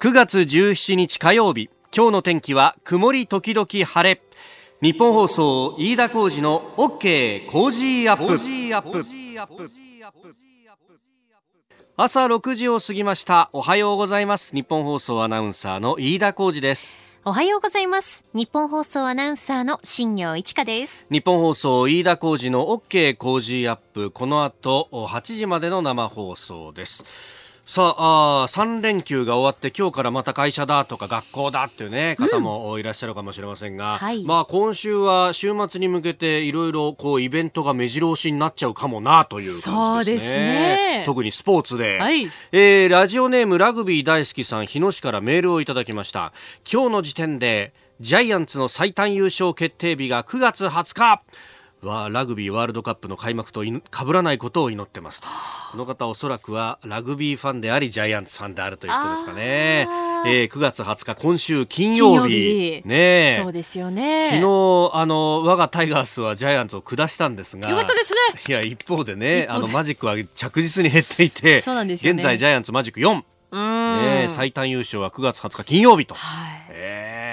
9月17日火曜日今日の天気は曇り時々晴れ。ニッポン放送飯田浩司の OK Cozy Up。朝6時を過ぎました。おはようございます。ニッポン放送アナウンサーの飯田浩司です。おはようございます。ニッポン放送アナウンサーの新行市佳です。ニッポン放送飯田浩司の OK Cozy Up。この後8時までの生放送ですさああ3連休が終わって今日からまた会社だとか学校だっていうね方もいらっしゃるかもしれませんが、はい、まあ今週は週末に向けていろいろこうイベントが目白押しになっちゃうかもなという感じですね。すね特にスポーツで、はい、えー、ラジオネームラグビー大好きさん日野市からメールをいただきました。今日の時点でジャイアンツの最短優勝決定日が9月20日。はラグビーワールドカップの開幕とかぶらないことを祈ってますと。この方おそらくはラグビーファンでありジャイアンツファンであるという人ですかね、えー、9月20日今週金曜日。ねそうですよね。昨日あの我がタイガースはジャイアンツを下したんですが。よかったですね。いや一方でねあのマジックは着実に減っていてそうなんですよ、ね、現在ジャイアンツマジック4うん、ね、最短優勝は9月20日金曜日と、はい、えー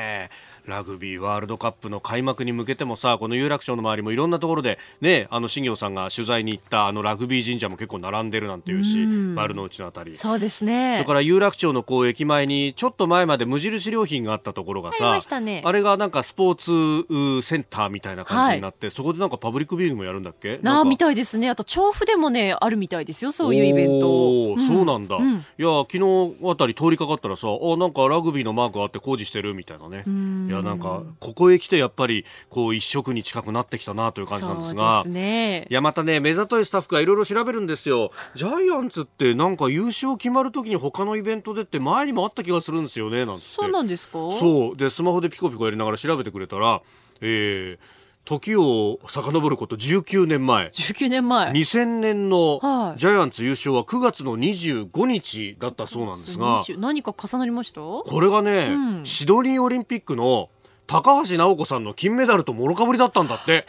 ラグビーワールドカップの開幕に向けてもさこの有楽町の周りもいろんなところでねあの新業さんが取材に行ったあのラグビー神社も結構並んでるなんていうし、丸の内のあたり。そうですね。それから有楽町のこう駅前にちょっと前まで無印良品があったところがさあ,、ね、あれがなんかスポーツセンターみたいな感じになって、はい、そこでなんかパブリックビューイングもやるんだっけ？なあみたいですね。あと調布でもねあるみたいですよ。そういうイベント、うん、そうなんだ、うん、いや昨日あたり通りかかったらさあなんかラグビーのマークあって工事してるみたいなね。いやなんかここへ来てやっぱりこう一色に近くなってきたなという感じなんですがね、いやまたね目ざといスタッフがいろいろ調べるんですよ。ジャイアンツってなんか優勝決まるときに他のイベントでって前にもあった気がするんですよねなんそうなんですか？そう。でスマホでピコピコやりながら調べてくれたらえー、時を遡ること19年前。19年前。2000年のジャイアンツ優勝は9月の25日だったそうなんですが。何か重なりました？これがね、うん、シドニーオリンピックの高橋尚子さんの金メダルともろかぶりだったんだって。へ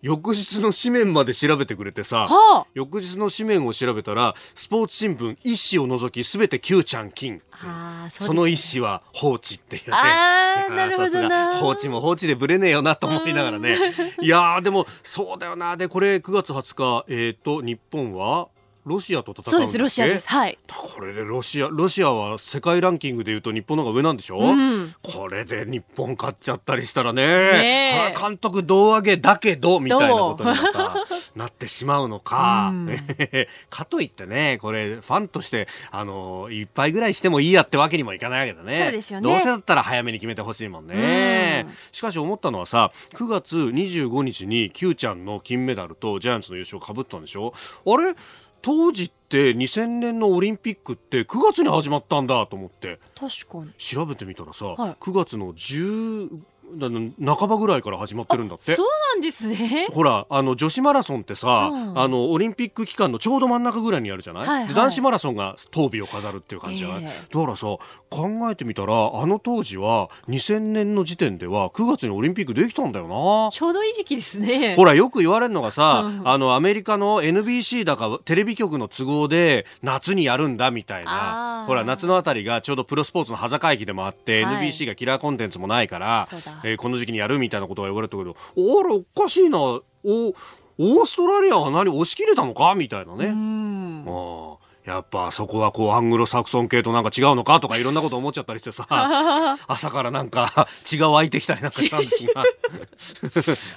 翌日の紙面まで調べてくれてさ、はあ、翌日の紙面を調べたらスポーツ新聞一紙を除きすべて Q ちゃん金そ,、その一紙は放置っていうね。あ なるほどな。放置も放置でぶれねえよなと思いながらね。いやでもそうだよな。でこれ9月20日えっ、ー、と日本はロシアと戦うそうですロシアです。はい。これでロシアロシアは世界ランキングでいうと日本の方が上なんでしょ、うん、これで日本勝っちゃったりしたらね。ね監督胴上げだけどみたいなことになった なってしまうのか、うん、かといってねこれファンとしてあの一杯ぐらいしてもいいやってわけにもいかないわけだね。そうですよね。どうせだったら早めに決めてほしいもんね、うん、しかし思ったのはさ9月25日に Q ちゃんの金メダルとジャイアンツの優勝かぶったんでしょ？あれ？当時って2000年のオリンピックって9月に始まったんだと思って。確かに。調べてみたらさ、はい、9月の10半ばぐらいから始まってるんだって。そうなんですね。ほらあの女子マラソンってさ、うん、あのオリンピック期間のちょうど真ん中ぐらいにあるじゃない、はいはい、男子マラソンが当尾を飾るっていう感じじゃない、えー、だからさ考えてみたらあの当時は2000年の時点では9月にオリンピックできたんだよな。ちょうどいい時期ですね。ほらよく言われるのがさ、うん、あのアメリカの NBC だかテレビ局の都合で夏にやるんだみたいな。ほら夏のあたりがちょうどプロスポーツの端境期でもあって、はい、NBC がキラーコンテンツもないからえー、この時期にやるみたいなことが言われたけどあれおかしいな。おオーストラリアは何押し切れたのか？みたいなね。あやっぱそこはこうアングロサクソン系となんか違うのか？とかいろんなこと思っちゃったりしてさ。朝からなんか血が湧いてきたりなんかしたんですが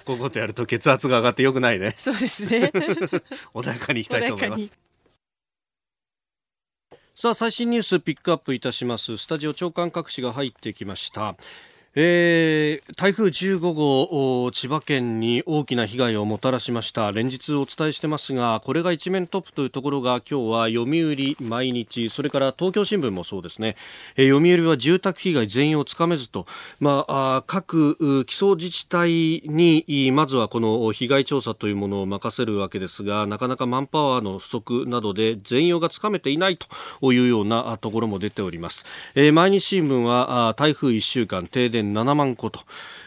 こういうことやると血圧が上がってよくないね。そうですね。穏やかにいきたいと思います。さあ最新ニュースピックアップいたします。スタジオ長官各紙が入ってきましたえー、台風15号千葉県に大きな被害をもたらしました。連日お伝えしてますがこれが一面トップというところが今日は読売毎日。それから東京新聞もそうですね、えー、読売は住宅被害全容をつかめずと、まあ、各基礎自治体にまずはこの被害調査というものを任せるわけですがなかなかマンパワーの不足などで全容がつかめていないというようなところも出ております、えー、毎日新聞は台風1週間停電7万戸と、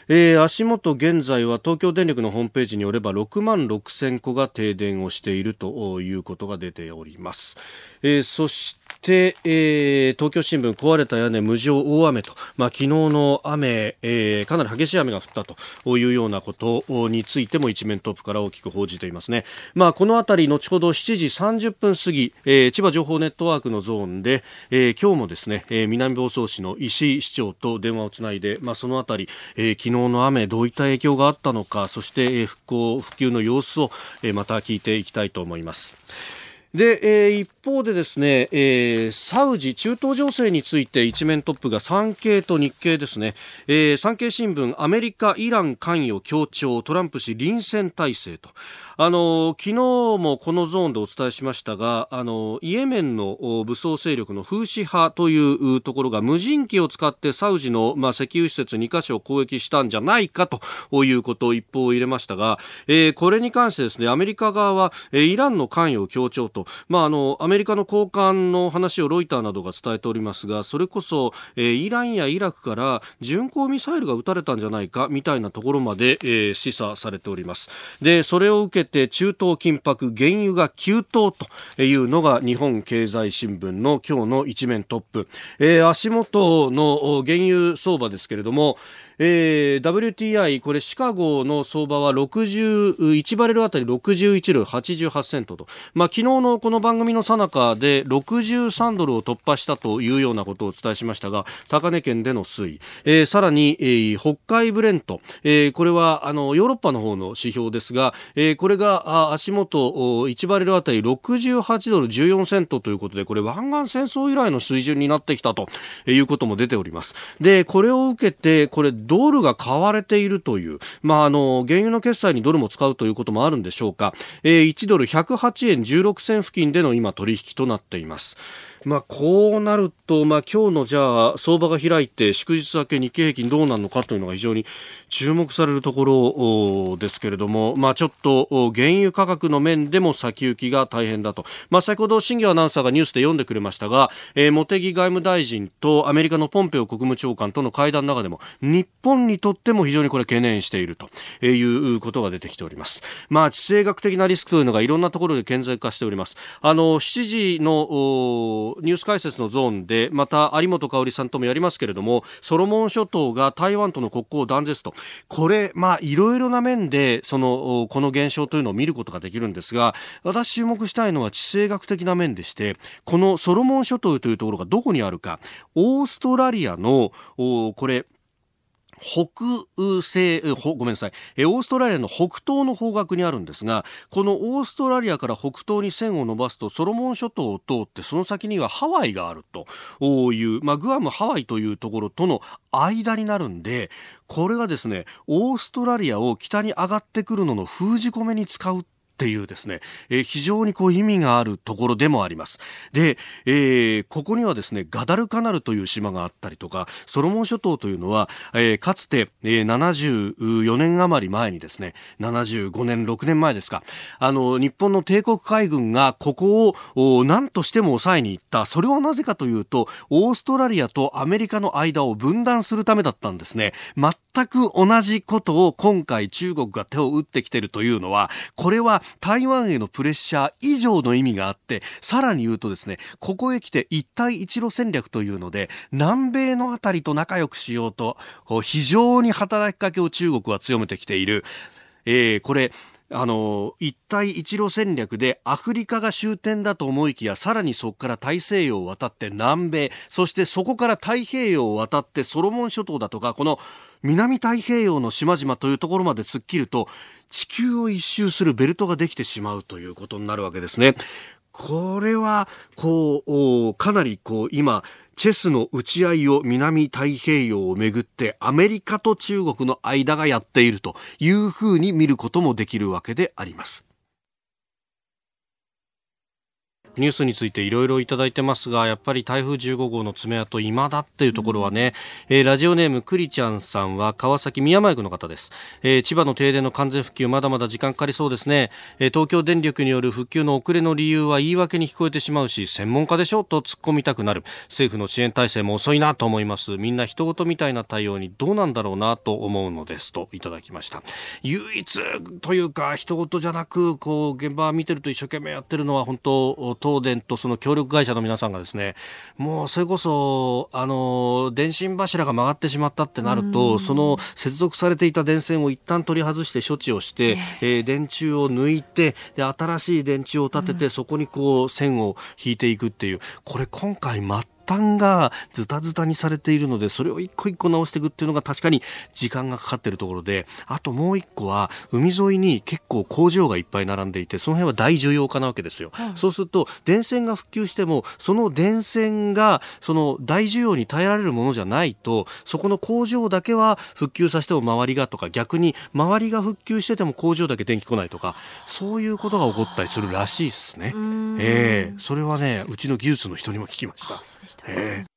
えー、足元現在は東京電力のホームページによれば6万6000戸が停電をしているということが出ております、えー、そして、えー、東京新聞壊れた屋根無情大雨と、まあ、昨日の雨、えー、かなり激しい雨が降ったというようなことについても一面トップから大きく報じていますね。まあ、このあたり後ほど7時30分過ぎ、えー、千葉情報ネットワークのゾーンで、えー、今日もですね、えー、南房総市の石井市長と電話をつないで、まあ、そのあたり、えー、昨日の雨どういった影響があったのか、そして、えー、復興復旧の様子を、えー、また聞いていきたいと思います。で、えー、一方でですね、えー、サウジ中東情勢について一面トップが産経と日経ですね、えー、産経新聞アメリカイラン関与強調トランプ氏臨戦態勢と。あの昨日もこのゾーンでお伝えしましたがあのイエメンの武装勢力のフーシ派というところが無人機を使ってサウジの、まあ、石油施設2カ所を攻撃したんじゃないかということを一報を入れましたが、えー、これに関してですねアメリカ側は、えー、イランの関与を強調と、まあ、あのアメメリカの高官の話をロイターなどが伝えておりますがそれこそ、えー、イランやイラクから巡航ミサイルが撃たれたんじゃないかみたいなところまで、えー、示唆されております。でそれを受けて中東緊迫原油が急騰というのが日本経済新聞の今日の一面トップ、えー、足元の原油相場ですけれどもえー、WTI これシカゴの相場は61バレルあたり61ドル88セントと、まあ、昨日のこの番組の最中で63ドルを突破したというようなことをお伝えしましたが高値圏での推移、えー、さらに、えー、北海ブレント、えー、これはあのヨーロッパの方の指標ですが、えー、これがあ足元1バレルあたり68ドル14セントということでこれ湾岸戦争以来の水準になってきたということも出ております。でこれを受けてこれドルが買われているという、まあ、あの、原油の決済にドルも使うということもあるんでしょうか。えー、1ドル108円16銭付近での今取引となっています。まあ、こうなると、まあ、今日のじゃあ相場が開いて祝日明け日経平均どうなるのかというのが非常に注目されるところですけれども、まあ、ちょっと原油価格の面でも先行きが大変だと、まあ、先ほど新業アナウンサーがニュースで読んでくれましたが、えー、茂木外務大臣とアメリカのポンペオ国務長官との会談の中でも日本にとっても非常にこれ懸念しているということが出てきております。まあ、地政学的なリスクというのがいろんなところで顕在化しております。あの7時のニュース解説のゾーンでまた有本香織さんともやりますけれどもソロモン諸島が台湾との国交を断絶と。これまあいろいろな面でそのこの現象というのを見ることができるんですが私注目したいのは地政学的な面でしてこのソロモン諸島というところがどこにあるか。オーストラリアのこれ北西、ごめんなさい、オーストラリアの北東の方角にあるんですが、このオーストラリアから北東に線を伸ばすと、ソロモン諸島を通って、その先にはハワイがあると。いう、まあ、グアム、ハワイというところとの間になるんで、これがですね、オーストラリアを北に上がってくるのの封じ込めに使うっていうですね、えー、非常にこう意味があるところでもあります。で、えー、ここにはですね、ガダルカナルという島があったりとか、ソロモン諸島というのは、えー、かつて、えー、74年余り前にですね、75年、6年前ですか、あの、日本の帝国海軍がここを何としても抑えに行った。それはなぜかというと、オーストラリアとアメリカの間を分断するためだったんですね。全く同じことを今回中国が手を打ってきてるというのは、これは台湾へのプレッシャー以上の意味があって、さらに言うとですね、ここへ来て一帯一路戦略というので、南米のあたりと仲良くしようと、非常に働きかけを中国は強めてきている。えー、これ、あの一帯一路戦略でアフリカが終点だと思いきやさらにそこから大西洋を渡って南米そしてそこから太平洋を渡ってソロモン諸島だとかこの南太平洋の島々というところまで突っ切ると地球を一周するベルトができてしまうということになるわけですね。これは、こう、かなりこう、今、チェスの打ち合いを南太平洋をめぐってアメリカと中国の間がやっているというふうに見ることもできるわけであります。ニュースについていろいろいただいてますが、やっぱり台風15号の爪痕、今だっていうところはね、えー、ラジオネームくりちゃんさんは川崎宮前区の方です、えー、千葉の停電の完全復旧、まだまだ時間かかりそうですね、えー、東京電力による復旧の遅れの理由は言い訳に聞こえてしまうし、専門家でしょと突っ込みたくなる。政府の支援体制も遅いなと思います。みんな人事みたいな対応にどうなんだろうなと思うのですといただきました。唯一というか、人事じゃなく、こう、現場見てると一生懸命やってるのは本当、東電とその協力会社の皆さんがですね、もうそれこそ、あの、電信柱が曲がってしまったってなると、その接続されていた電線を一旦取り外して処置をして、えー、電柱を抜いて、で、新しい電柱を立てて、そこにこう線を引いていくっていう、これ今回全端がズタズタにされているので、それを一個一個直していくっていうのが確かに時間がかかっているところで、あともう一個は、海沿いに結構工場がいっぱい並んでいて、その辺は大需要家なわけですよ。はい、そうすると、電線が復旧しても、その電線が、その大需要に耐えられるものじゃないと、そこの工場だけは復旧させても周りがとか、逆に周りが復旧してても工場だけ電気来ないとか、そういうことが起こったりするらしいですね。ええー、それはね、うちの技術の人にも聞きました。した。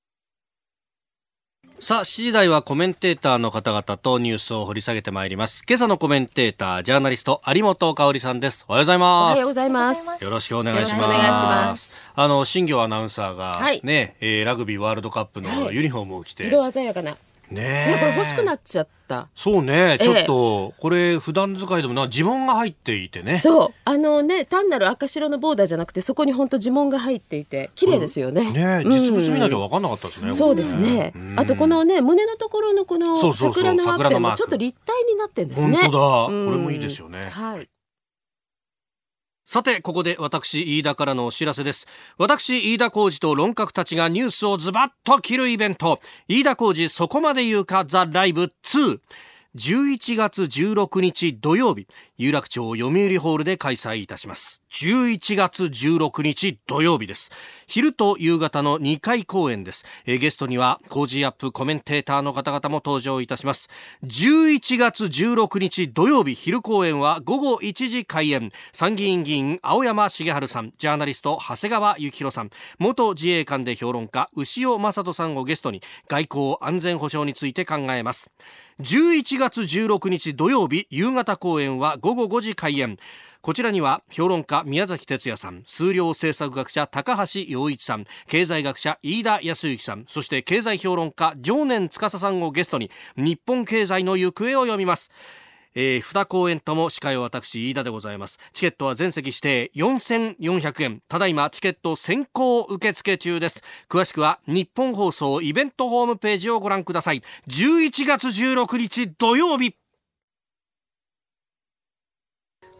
さあ、7時台はコメンテーターの方々とニュースを掘り下げてまいります。今朝のコメンテーター、ジャーナリスト、有本香里さんです。おはようございます。おはようございます。よろしくお願いします。お願いします。あの、新業アナウンサーが、はい、ね、えー、ラグビーワールドカップのユニフォームを着て、はい、色鮮やかな。ねこれ欲しくなっちゃった。そうね、ちょっと、これ普段使いでもな呪文が入っていてね。そう、あのね、単なる赤白のボーダーじゃなくて、そこに本当呪文が入っていて、綺麗ですよね。ね、実物見なきゃ分かんなかったですね。そうですね。あとこのね、胸のところのこの桜のワッペンもちょっと立体になってんですね。本当だ、これもいいですよね。はい。さて、ここで私、飯田からのお知らせです。私、飯田浩二と論客たちがニュースをズバッと切るイベント、飯田浩二そこまで言うかザ・ライブ2。11月16日土曜日、有楽町読売ホールで開催いたします。11月16日土曜日です。昼と夕方の2回公演です。えゲストには、 Cozy Up コメンテーターの方々も登場いたします。11月16日土曜日昼公演は午後1時開演。参議院議員青山繁晴さん、ジャーナリスト長谷川幸洋さん、元自衛官で評論家潮匡人さんをゲストに外交安全保障について考えます。11月16日土曜日夕方公演は午後5時開演こちらには評論家宮崎哲也さん数量政策学者高橋洋一さん経済学者飯田康之さんそして経済評論家常年司さんをゲストに日本経済の行方を読みます。えー、2公演とも司会は私飯田でございます。チケットは全席指定4400円。ただいまチケット先行受付中です。詳しくは日本放送イベントホームページをご覧ください。11月16日土曜日。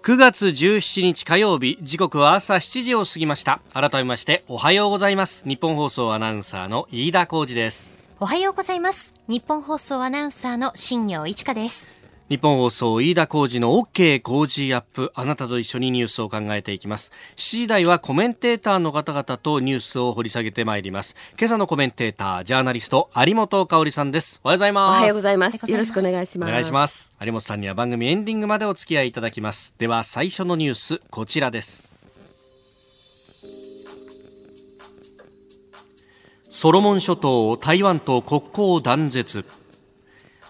9月17日火曜日時刻は朝7時を過ぎました。改めましておはようございます。日本放送アナウンサーの飯田浩二です。おはようございます。日本放送アナウンサーの新業一華です。日本放送飯田浩二の OK 工事アップあなたと一緒にニュースを考えていきます。7時台はコメンテーターの方々とニュースを掘り下げてまいります。今朝のコメンテータージャーナリスト有本香里さんです。おはようございます。おはようございます。よろしくお願いします。お願いします。有本さんには番組エンディングまでお付き合いいただきます。では最初のニュースこちらです。ソロモン諸島台湾と国交断絶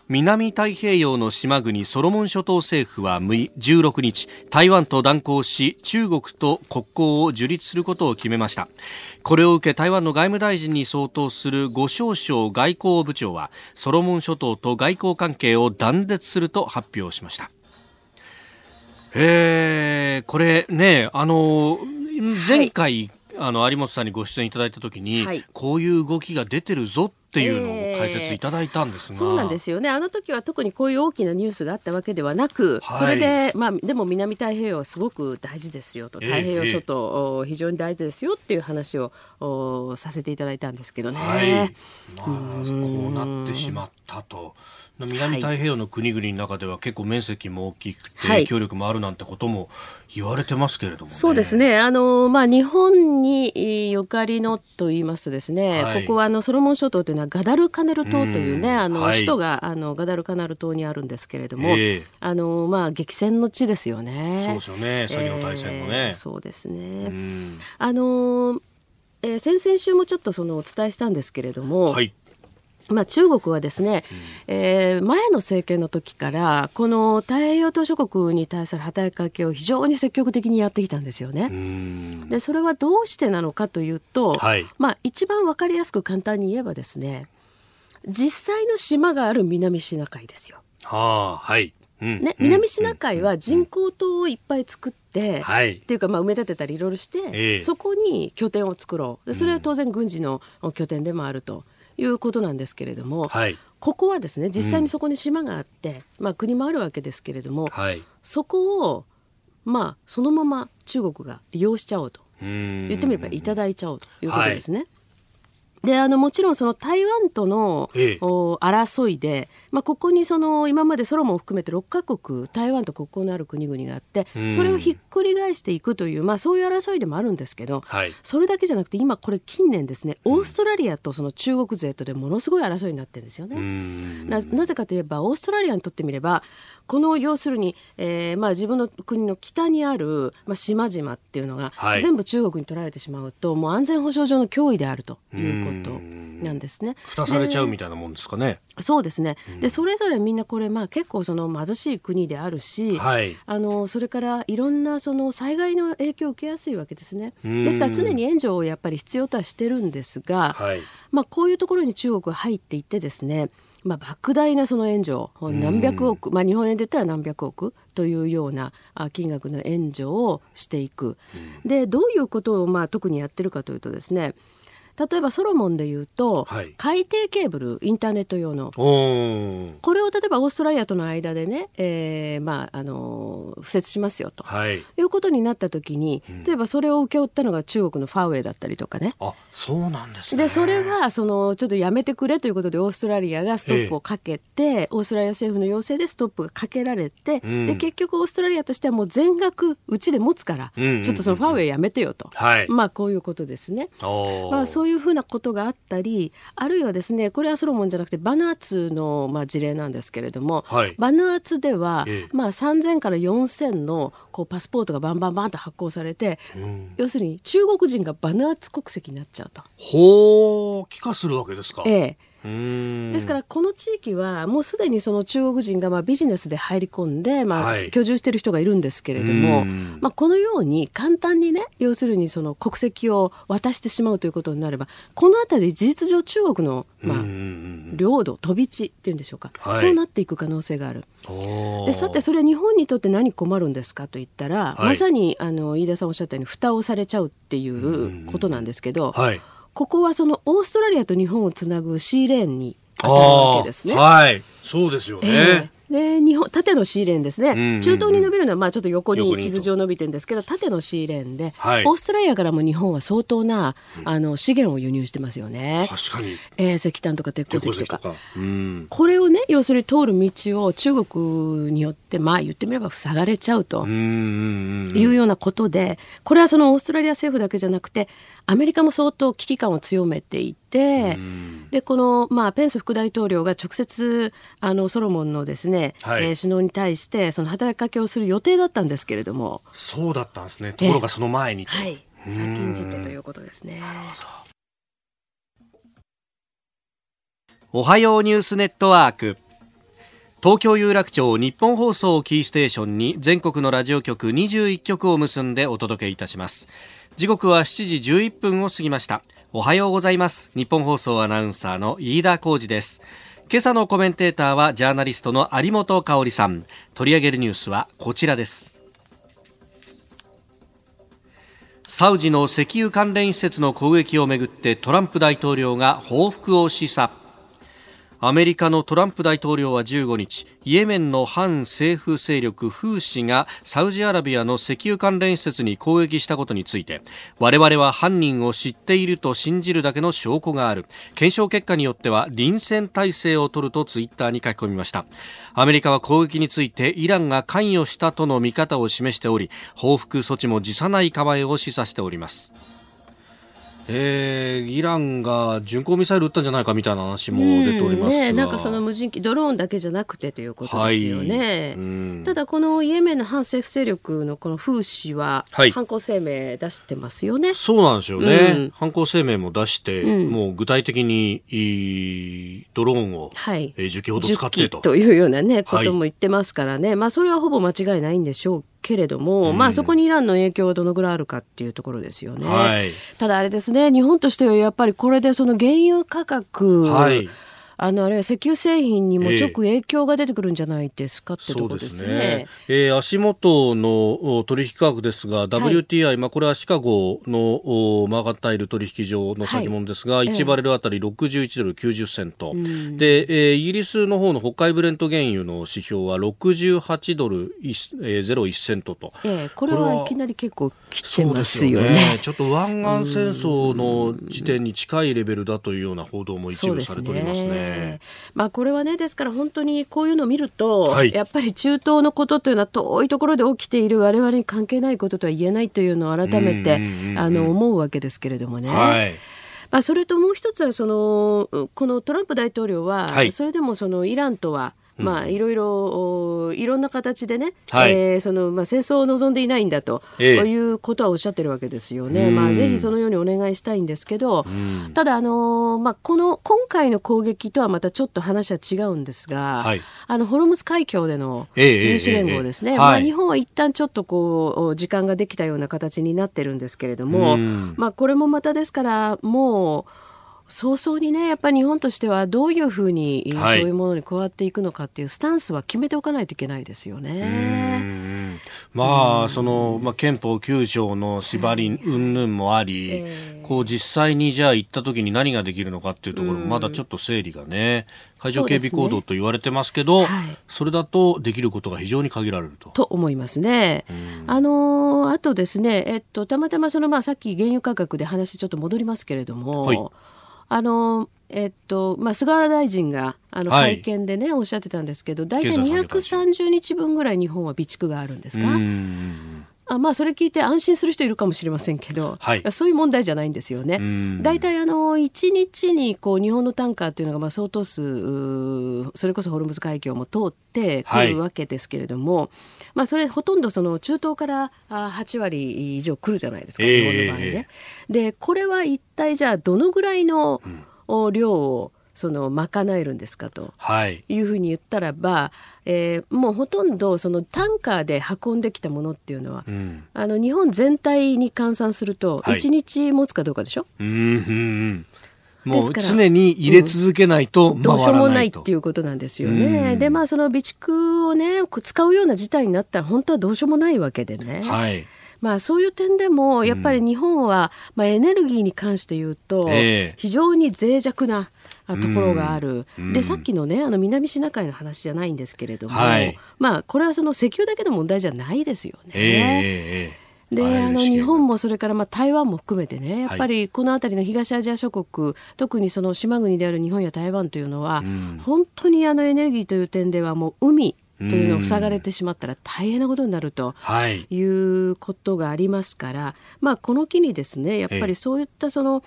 南太平洋の島国ソロモン諸島政府は16日台湾と断交し中国と国交を樹立することを決めました。これを受け台湾の外務大臣に相当する呉少将外交部長はソロモン諸島と外交関係を断絶すると発表しました。えー、これねあの前回、はいあの有本さんにご出演いただいたときに、はい、こういう動きが出てるぞっていうのを解説いただいたんですが、えー、そうなんですよね。あの時は特にこういう大きなニュースがあったわけではなく、はい、それで、まあ、でも南太平洋はすごく大事ですよと。太平洋諸島、えー、非常に大事ですよっていう話をさせていただいたんですけどね。はい。まあ、こうなってしまったと。南太平洋の国々の中では結構面積も大きくて、影響力もあるなんてことも言われてますけれども、ね、そうですね。あの、まあ、日本にゆかりのと言いますとですね、はい、ここはあのソロモン諸島というのはガダルカナル島というね、うあの、はい、首都があのガダルカナル島にあるんですけれども、えー、あのまあ、激戦の地ですよね。そうですよね。先の大戦のね、えー、そうですね、あのえー、先々週もちょっとそのお伝えしたんですけれども、はい、まあ、中国はですね、うん、えー、前の政権の時からこの太平洋島諸国に対する働きかけを非常に積極的にやってきたんですよね。でそれはどうしてなのかというと、はい、まあ、一番わかりやすく簡単に言えばですね実際の島がある南シナ海ですよ。はあはい。ね、南シナ海は人工島をいっぱい作って、はい、っていうかまあ埋め立てたりいろいろして、えー、そこに拠点を作ろう。それは当然軍事の拠点でもあるということなんですけれども、はい、ここはですね実際にそこに島があって、うん、まあ、国もあるわけですけれども、はい、そこをまあそのまま中国が利用しちゃおうと。言ってみればいただいちゃおうということですね。であのもちろんその台湾との、ええ、争いで、まあ、ここにその今までソロモンを含めて6か国台湾と国交のある国々があってそれをひっくり返していくという、まあ、そういう争いでもあるんですけど、はい、それだけじゃなくて今これ近年ですねオーストラリアとその中国勢とでものすごい争いになってるんですよね。ななぜかといえばオーストラリアにとってみればこの要するに、えーまあ、自分の国の北にある、まあ、島々っていうのが、はい、全部中国に取られてしまうともう安全保障上の脅威であるということなんですね。蓋されちゃうみたいなもんですかね。そうですね。でそれぞれみんなこれ、まあ、結構その貧しい国であるし、はい、あのそれからいろんなその災害の影響を受けやすいわけですね。ですから常に援助をやっぱり必要とはしてるんですが、はい、まあ、こういうところに中国は入っていってですねまあ、莫大なその援助何百億、まあ、日本円で言ったら何百億というような金額の援助をしていく。でどういうことをまあ特にやってるかというとですね例えばソロモンでいうと、はい、海底ケーブルインターネット用の。これを例えばオーストラリアとの間でね、えーまあ、あの敷設しますよと、はい、いうことになった時に例えばそれを請け負ったのが中国のファーウェイだったりとかね。あそうなんです、ね、でそれはそのちょっとやめてくれということでオーストラリアがストップをかけて、オーストラリア政府の要請でストップがかけられて、うん、で結局オーストラリアとしてはもう全額うちで持つから、うんうんうんうん、ちょっとそのファーウェイやめてよと、はい、まあこういうことですね。まあ、そうそういうふうなことがあったりあるいはですねこれはソロモンじゃなくてバヌアツの、まあ、事例なんですけれども、はい、バヌアツでは、ええ、まあ、3000から4000のこうパスポートがバンバンバンと発行されて、うん、要するに中国人がバヌアツ国籍になっちゃうと。ほう帰化するわけですか。ええですからこの地域はもうすでにその中国人がまあビジネスで入り込んでまあ居住している人がいるんですけれども、まあこのように簡単にね要するにその国籍を渡してしまうということになればこの辺り事実上中国のまあ領土飛び地っていうんでしょうか、はい、そうなっていく可能性がある。でさてそれ日本にとって何困るんですかと言ったら、はい、まさにあの飯田さんおっしゃったように蓋をされちゃうっていうことなんですけど。はいここはそのオーストラリアと日本をつなぐシーレーンに当たるわけですね。はい、そうですよね。えーで日本縦の C レーンですね、うんうんうん、中東に伸びるのはまあちょっと横に地図上伸びてるんですけど縦の C レーンで、はい、オーストラリアからも日本は相当な、あの資源を輸入してますよね。確かに、えー、石炭とか鉄鉱石とか。うん、これをね要するに通る道を中国によってまあ言ってみれば塞がれちゃうというようなことでこれはそのオーストラリア政府だけじゃなくてアメリカも相当危機感を強めていて、でこの、まあ、ペンス副大統領が直接あのソロモンのですね、はい、えー、首脳に対してその働きかけをする予定だったんですけれども。そうだったんですね。ところがその前にはい。先んじてということですね。おはようニュースネットワーク東京有楽町日本放送キーステーションに全国のラジオ局21局を結んでお届けいたします。時刻は7時11分を過ぎました。おはようございます。日本放送アナウンサーの飯田浩二です。今朝のコメンテーターはジャーナリストの有本香里さん。取り上げるニュースはこちらです。サウジの石油関連施設の攻撃をめぐってトランプ大統領が報復を示唆。アメリカのトランプ大統領は15日イエメンの反政府勢力フーシがサウジアラビアの石油関連施設に攻撃したことについて我々は犯人を知っていると信じるだけの証拠がある。検証結果によっては臨戦態勢を取るとツイッターに書き込みました。アメリカは攻撃についてイランが関与したとの見方を示しており報復措置も辞さない構えを示唆しております。えー、イランが巡航ミサイル撃ったんじゃないかみたいな話も出ておりますね、なんかその無人機ドローンだけじゃなくてということですよね、はい、ただこのイエメンの反政府勢力のこのフーシは犯行声明出してますよね、はい、そうなんですよね、うん、犯行声明も出して、うん、もう具体的にドローンを、はい。えー、10機ほど使ってと。というようなねことも言ってますからね、まあそれはほぼ間違いないんでしょうけれども、うん、まあそこにイランの影響はどのぐらいあるかっていうところですよね。はい、ただあれですね、日本としてはやっぱりこれでその原油価格、はいあのあれは石油製品にも直影響が出てくるんじじゃないですかってとこですね。ね。えー、足元の取引価格ですが、WTI、はい、まあこれはシカゴのマーガタイル取引所の先物ですが、はい、1バレルあたり61ドル90セント、えー、で、えー、イギリスの方の北海ブレント原油の指標は68ドル、えー、01セントと、えー、これはいきなり結構来てますよね、ね、ちょっと湾岸戦争の時点に近いレベルだというような報道も一部されておりますね。すねまあこれはねですから本当にこういうのを見ると、はい、やっぱり中東のことというのは遠いところで起きている我々に関係ないこととは言えないというのを改めてあの思うわけですけれどもね。はい。まあ、それともう一つはそのこのトランプ大統領は、それでもそのイランとはまあ、いろいろいろんな形でね、はい、えー、そのまあ、戦争を望んでいないんだと、えいうことはおっしゃってるわけですよね、まあ、ぜひそのようにお願いしたいんですけど、ただ、あのまあ、この今回の攻撃とはまたちょっと話は違うんですが、はい、あのホルムズ海峡での有志連合ですね、まあ、日本は一旦ちょっとこう時間ができたような形になってるんですけれども、まあ、これもまたですから、もう。早々にねやっぱり日本としてはどういうふうにそういうものに加わっていくのかっていうスタンスは決めておかないといけないですよね。まあその、まあ、憲法9条の縛り云々もあり、えー、こう実際にじゃあ行った時に何ができるのかっていうところまだちょっと整理がね海上警備行動と言われてますけどそ、ねはい、それだとできることが非常に限られると。と思いますね。あのあとですね、えっと、たまたまその、まあ、さっき原油価格で話ちょっと戻りますけれども、はいあのえっとまあ、菅原大臣があの会見でね、はい、おっしゃってたんですけど大体230日分ぐらい日本は備蓄があるんですか？あまあそれ聞いて安心する人いるかもしれませんけど、はい、そういう問題じゃないんですよね。大体あの1日にこう日本のタンカーというのがまあ相当数それこそホルムズ海峡も通ってくるわけですけれども、はい、まあそれほとんどその中東から8割以上来るじゃないですか、日本の場合ね。でこれは一体じゃあどのぐらいの量をその賄えるんですかと。い。うふうに言ったらば、えー、もうほとんどそのタンカーで運んできたものっていうのは、うん、あの日本全体に換算すると1日持つかどうかでしょ、はい、うんもう常に入れ続けないと、うん、どうしようもないっていうことなんですよね。でまあその備蓄をね使うような事態になったら本当はどうしようもないわけでね。はい。まあ、そういう点でもやっぱり日本は、まあ、エネルギーに関して言うと、非常に脆弱なところがある、うん、でさっきのねあの南シナ海の話じゃないんですけれども、はい、まあこれはその石油だけの問題じゃないですよね。えーであの日本もそれからまあ台湾も含めてねやっぱりこの辺りの東アジア諸国、はい、特にその島国である日本や台湾というのは、うん、本当にあのエネルギーという点ではもう海というのを塞がれてしまったら大変なことになるとい。うことがありますから、はい、まあ、この機にですねやっぱりそういったその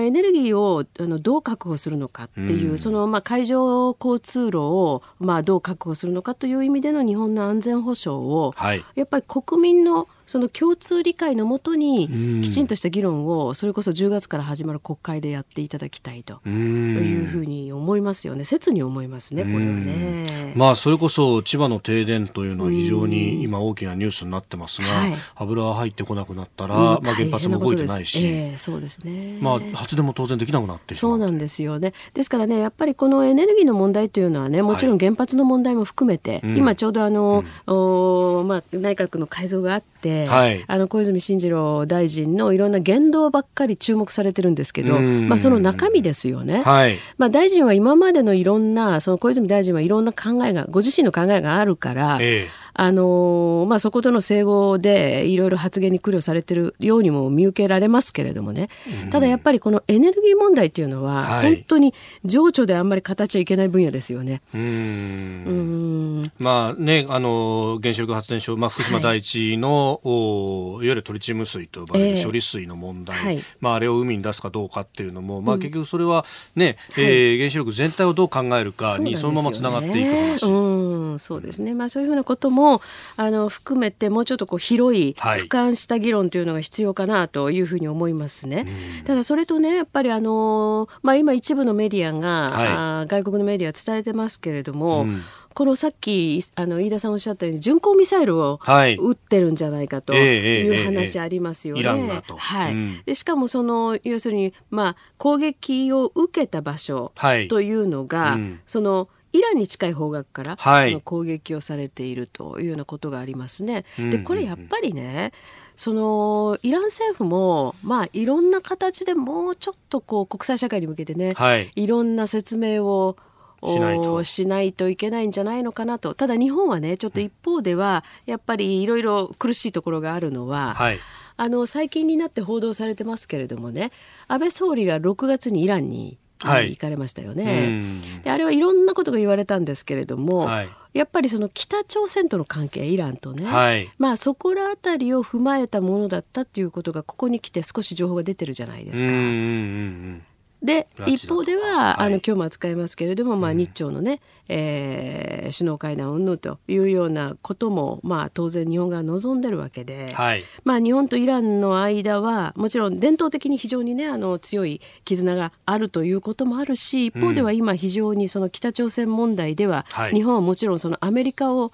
エネルギーをあのどう確保するのかっていう、そのまあ海上交通路をまあどう確保するのかという意味での日本の安全保障を、はい、やっぱり国民のその共通理解のもとにきちんとした議論をそれこそ10月から始まる国会でやっていただきたいというふうに思いますよね。切に思いますねこれはね。まあそれこそ千葉の停電というのは非常に今大きなニュースになってますが、はい、油は入ってこなくなったら、まあ、原発も動いてないし、えー、そうですね、まあ、発電も当然できなくなってそうなんですよね。ですからねやっぱりこのエネルギーの問題というのはねもちろん原発の問題も含めて、はい、今ちょうどあの、うん、おまあ、内閣の改造があって、はい、あの小泉進次郎大臣のいろんな言動ばっかり注目されてるんですけど、まあ、その中身ですよね。はい、まあ、大臣は今までのいろんなその小泉大臣はいろんな考えがご自身の考えがあるから、ええあのまあ、そことの整合でいろいろ発言に苦慮されてるようにも見受けられますけれどもね、ただやっぱりこのエネルギー問題っていうのは、本当に情緒であんまり語っちゃいけない分野ですよね。うん。まあね、あの原子力発電所、まあ、福島第一の、はい、おいわゆるトリチウム水と呼ばれる処理水の問題、えーはい、まあ、あれを海に出すかどうかっていうのも、まあ、結局それはね、うん、えー、原子力全体をどう考えるかにそのままつながっていく話。うんん。そうですね、まあ、そういうふうなこともあの含めてもうちょっとこう広い俯瞰した議論というのが必要かなというふうに思いますね。ただそれとねやっぱりあの、まあ、今一部のメディアが、はい、外国のメディアは伝えてますけれども、うん。このさっきあの飯田さんおっしゃったように巡航ミサイルを撃ってるんじゃないかという話ありますよね。はい、でしかもその要するに、まあ、攻撃を受けた場所というのが、はいうん、そのイランに近い方角から、はい、その攻撃をされているというようなことがありますね。でこれやっぱりね、そのイラン政府も、まあ、いろんな形でもうちょっとこう国際社会に向けてね、はい、いろんな説明をしないと。しないといけないんじゃないのかなと。ただ日本はねちょっと一方ではやっぱりいろいろ苦しいところがあるのは、はい、あの最近になって報道されてますけれどもね安倍総理が6月にイランにはい、行かれましたよね。であれはいろんなことが言われたんですけれども、はい、やっぱりその北朝鮮との関係イランとね、はい、まあそこら辺りを踏まえたものだったっていうことがここに来て少し情報が出てるじゃないですか。で一方では、はい、あの今日も扱いますけれども、まあ、日朝のね、えー、首脳会談云々というようなことも、まあ、当然日本が望んでるわけで、はい、まあ、日本とイランの間はもちろん伝統的に非常に、ね、あの強い絆があるということもあるし一方では今非常にその北朝鮮問題では、うん、日本はもちろんそのアメリカを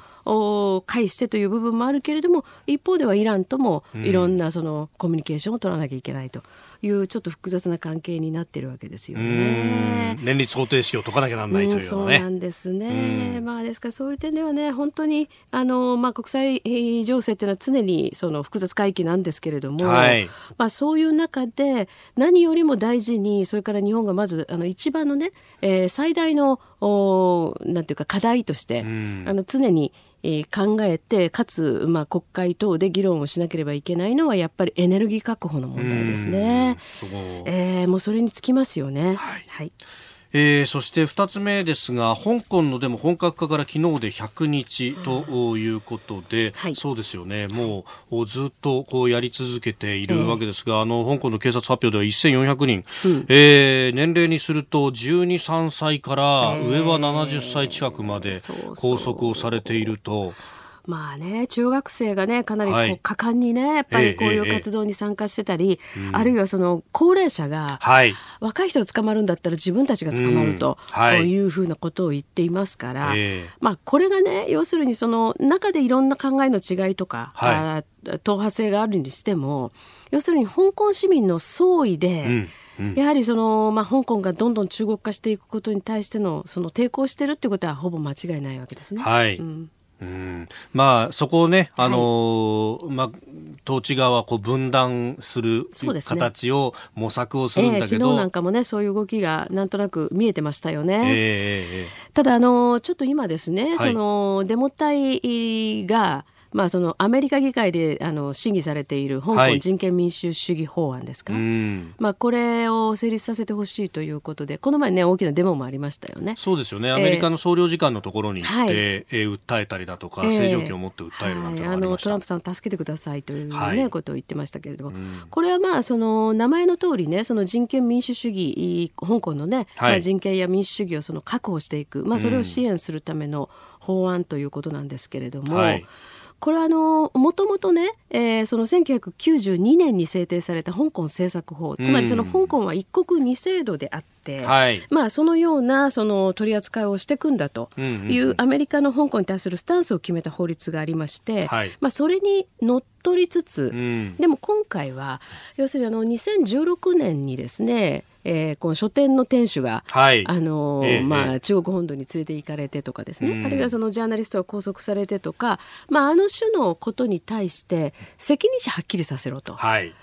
介してという部分もあるけれども一方ではイランともいろんなそのコミュニケーションを取らなきゃいけないと。いうちょっと複雑な関係になってるわけですよね。年率方程式を解かなきゃならないという、ね、そうなんですね。まあですからそういう点ではね本当にあのまあ国際情勢っていうのは常にその複雑回帰なんですけれども、はい、まあそういう中で何よりも大事にそれから日本がまずあの一番のね、えー、最大のおなんていうか課題として、あの常にえー、考えてかつ、まあ、国会等で議論をしなければいけないのはやっぱりエネルギー確保の問題ですね。えー、もうそれにつきますよね。はい、はいえー、そして2つ目ですが香港のでも本格化から昨日で100日ということで、はい、そうですよね。もうずっとこうやり続けているわけですが、えー、あの香港の警察発表では1400人、うん、えー、年齢にすると12、3歳から上は70歳近くまで拘束をされていると。まあね、中学生がね、かなりこう果敢にね、やっぱりこういう活動に参加してたり、あるいはその高齢者が、若い人が捕まるんだったら自分たちが捕まると、い。うふうなことを言っていますから、まあこれがね、要するにその中でいろんな考えの違いとか、はい、党派性があるにしても、要するに香港市民の総意で、うん。やはりその、まあ、香港がどんどん中国化していくことに対してのその抵抗してるっていうことはほぼ間違いないわけですね。はい、うんうん。まあ、そこをね、あのーはい、まあ、統治側はこう分断する形を模索をするんだけど、ねえー、昨日なんかもね、そういう動きがなんとなく見えてましたよね。えー、ただ、あのー、ちょっと今ですね、はい、そのデモ隊が、まあ、そのアメリカ議会であの審議されている香港人権民主主義法案ですか、はい、まあ、これを成立させてほしいということでこの前ね大きなデモもありましたよね。そうですよね。アメリカの総領事館のところに行って、えー、えー、訴えたりだとか、正常期を持って訴えるなんて、はい、あのトランプさん助けてくださいというね、はい、ことを言ってましたけれども、これはまあその名前の通りねその人権民主主義香港のね、はい、人権や民主主義をその確保していく、まあ、それを支援するための法案ということなんですけれども、はいこれはあのもともとね、えー、その1992年に制定された香港政策法つまりその香港は一国二制度であって、はい、まあ、そのようなその取り扱いをしていくんだというアメリカの香港に対するスタンスを決めた法律がありまして、はい、まあ、それにのっとりつつ、うん、でも今回は要するにあの2016年にですねえー、この書店の店主が、はい、あのーえー、まあ、中国本土に連れて行かれてとかですね、うん、あるいはそのジャーナリストが拘束されてとか、まあ、あの種のことに対して責任者はっきりさせろと。はい、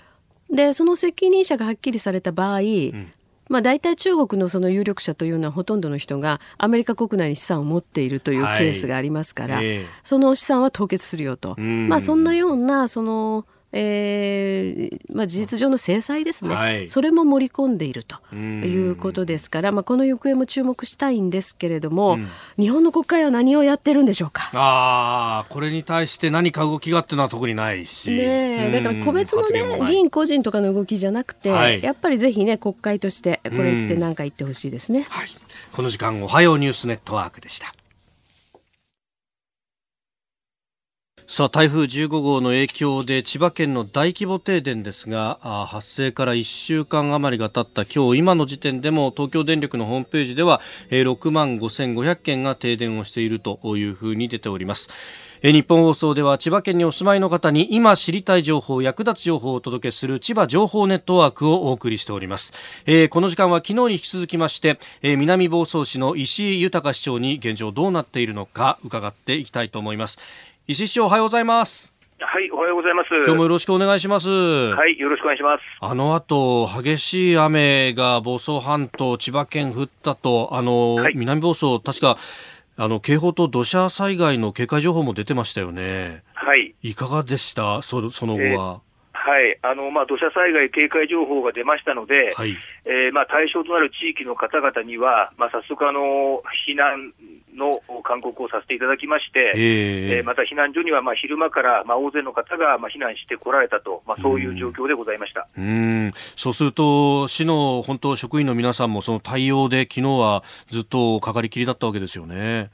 でその責任者がはっきりされた場合、うん。まあ、大体中国のその有力者というのはほとんどの人がアメリカ国内に資産を持っているというケースがありますから、はいえ。ー、その資産は凍結するよと、まあ、そんなようなそのえーまあ、事実上の制裁ですね、はい、それも盛り込んでいるということですから、まあ、この行方も注目したいんですけれども、うん、日本の国会は何をやってるんでしょうか？あこれに対して何か動きがっていうのは特にないし、ね、だから個別の、ね、議員個人とかの動きじゃなくて、はい、やっぱりぜひね国会としてこれについて何か言ってほしいですね、はい、この時間おはようニュースネットワークでした。さあ台風15号の影響で千葉県の大規模停電ですが発生から1週間余りが経った今日今の時点でも東京電力のホームページでは6万5500件が停電をしているというふうに出ております。日本放送では千葉県にお住まいの方に今知りたい情報役立つ情報をお届けする千葉情報ネットワークをお送りしております、この時間は昨日に引き続きまして、南房総市の石井豊市長に現状どうなっているのか伺っていきたいと思います。石井市長おはようございますはい、おはようございます。今日もよろしくお願いします。はい、よろしくお願いします。あの後、激しい雨が房総半島、千葉県降ったと、あの、はい、南房総、確か、あの、警報と土砂災害の警戒情報も出てましたよね。はい。いかがでした？そその後は。えーはい、あのまあ、土砂災害警戒情報が出ましたので、はい、えー、まあ、対象となる地域の方々には、まあ、早速あの、避難の勧告をさせていただきまして、えー、また避難所にはまあ昼間からまあ大勢の方がまあ避難してこられたと、まあ、そういう状況でございました。うん。そうすると、市の本当、職員の皆さんもその対応で、昨日はずっとかかりきりだったわけですよね。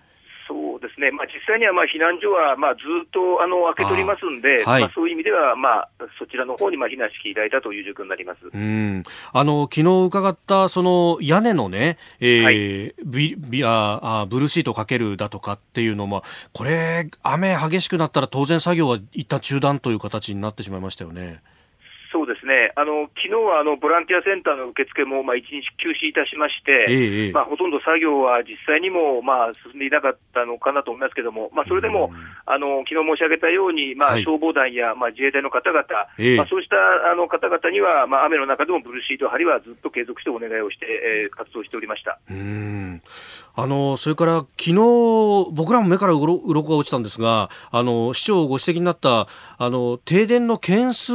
ですね、まあ、実際にはまあ避難所はまあずっとあの開け取りますんで、はい、まあ、そういう意味では、まあ、そちらの方にまあ避難していただいたという状況になります。うん。あの昨日伺ったその屋根のね、えーはい、ビビあブルーシートをかけるだとかっていうのも、これ、雨激しくなったら当然作業は一旦中断という形になってしまいましたよね。そうですね、あの昨日はあのボランティアセンターの受付もまあ1日休止いたしまして、ええ、まあ、ほとんど作業は実際にもまあ進んでいなかったのかなと思いますけれども、まあ、それでも、あの昨日申し上げたように、まあ、消防団やまあ自衛隊の方々、え、まあ、そうしたあの方々には、まあ、雨の中でもブルーシート張りはずっと継続してお願いをして、えー、活動しておりました。うんあのそれから昨日僕らも目からうろ鱗が落ちたんですが、あの市長ご指摘になったあの停電の件数、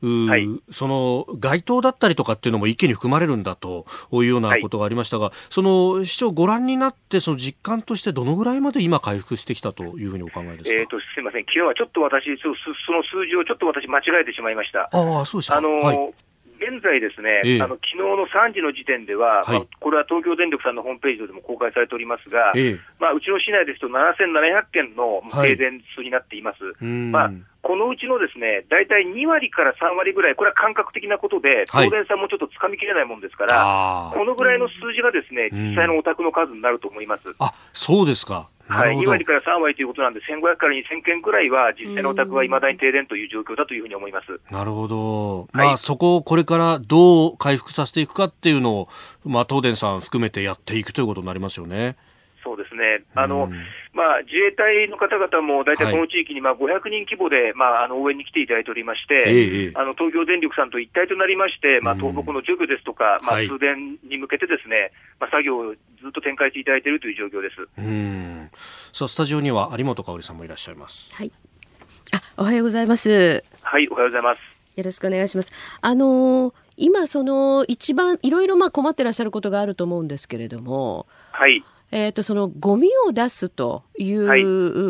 はい、その街灯だったりとかっていうのも意見に含まれるんだというようなことがありましたが、はい、その市長、ご覧になって、その実感としてどのぐらいまで今、回復してきたというふうにお考えですか、えーと、すみません、昨日はちょっと私、その数字をちょっと私、間違えてしまいました。あそうですか。あの、はい現在ですね、ええ、あの昨日の3時の時点では、はい、まあ、これは東京電力さんのホームページでも公開されておりますが、え、まあ、うちの市内ですと7700件の停電数になっています。はい、まあこのうちのですね、大体2割から3割ぐらい、これは感覚的なことで、東電さんもちょっとつかみきれないもんですから、はい、このぐらいの数字がですね、実際のお宅の数になると思います。あ、そうですか。はい、2割から3割ということなんで、1500から2000件ぐらいは、実際のお宅はいまだに停電という状況だというふうに思います。なるほど、まあ、はい、そこをこれからどう回復させていくかっていうのを、まあ、東電さん含めてやっていくということになりますよね。そうですね。あの、うんまあ、自衛隊の方々も大体この地域にまあ500人規模で、まあ、あの応援に来ていただいておりまして、あの東京電力さんと一体となりまして、まあ、倒木の除去ですとか、まあ、通電に向けてですね、まあ、作業をずっと展開していただいているという状況ですうんさあスタジオには有本香織さんもいらっしゃいます。はい、あおはようございます。はい、おはようございます。よろしくお願いします。あのー、今その一番いろいろまあ困ってらっしゃることがあると思うんですけれども、はい。えーと、そのゴミを出すという、はい、